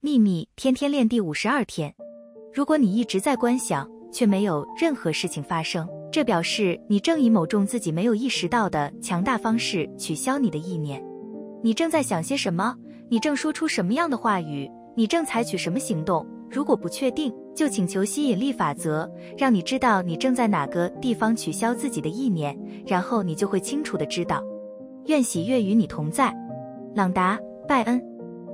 秘密天天练第五十二天。如果你一直在观想却没有任何事情发生这表示你正以某种自己没有意识到的强大方式取消你的意念。你正在想些什么？你正说出什么样的话语？你正采取什么行动？如果不确定就请求吸引力法则让你知道你正在哪个地方取消自己的意念然后你就会清楚的知道。愿喜悦与你同在。朗达拜恩。